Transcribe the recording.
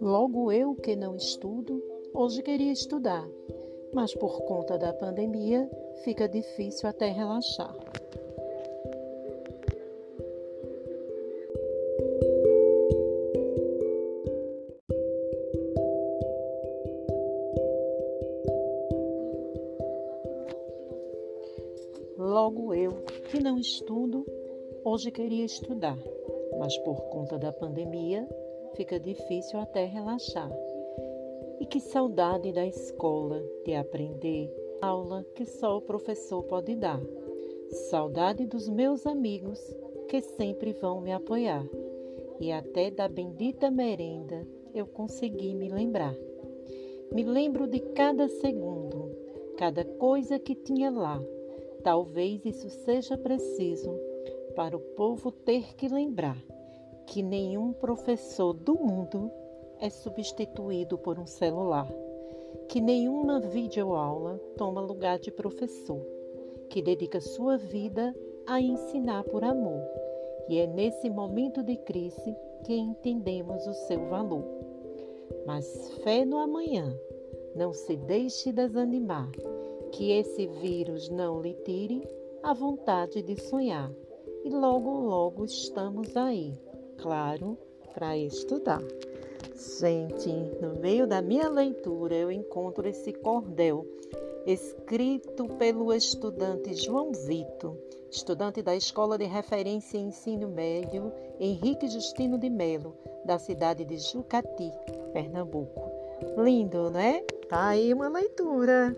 Logo eu que não estudo, hoje queria estudar, mas por conta da pandemia fica difícil até relaxar. Logo eu, que não estudo, hoje queria estudar, mas por conta da pandemia fica difícil até relaxar. E que saudade da escola, de aprender aula que só o professor pode dar. Saudade dos meus amigos que sempre vão me apoiar. E até da bendita merenda eu consegui me lembrar. Me lembro de cada segundo, cada coisa que tinha lá Talvez isso seja preciso para o povo ter que lembrar que nenhum professor do mundo é substituído por um celular, que nenhuma videoaula toma lugar de professor, que dedica sua vida a ensinar por amor. E é nesse momento de crise que entendemos o seu valor. Mas fé no amanhã, não se deixe desanimar que esse vírus não lhe tire a vontade de sonhar. E logo, logo estamos aí, claro, para estudar. Gente, no meio da minha leitura eu encontro esse cordel escrito pelo estudante João Vito, estudante da Escola de Referência em Ensino Médio Henrique Justino de Melo, da cidade de Jucati, Pernambuco. Lindo, né? Tá aí uma leitura.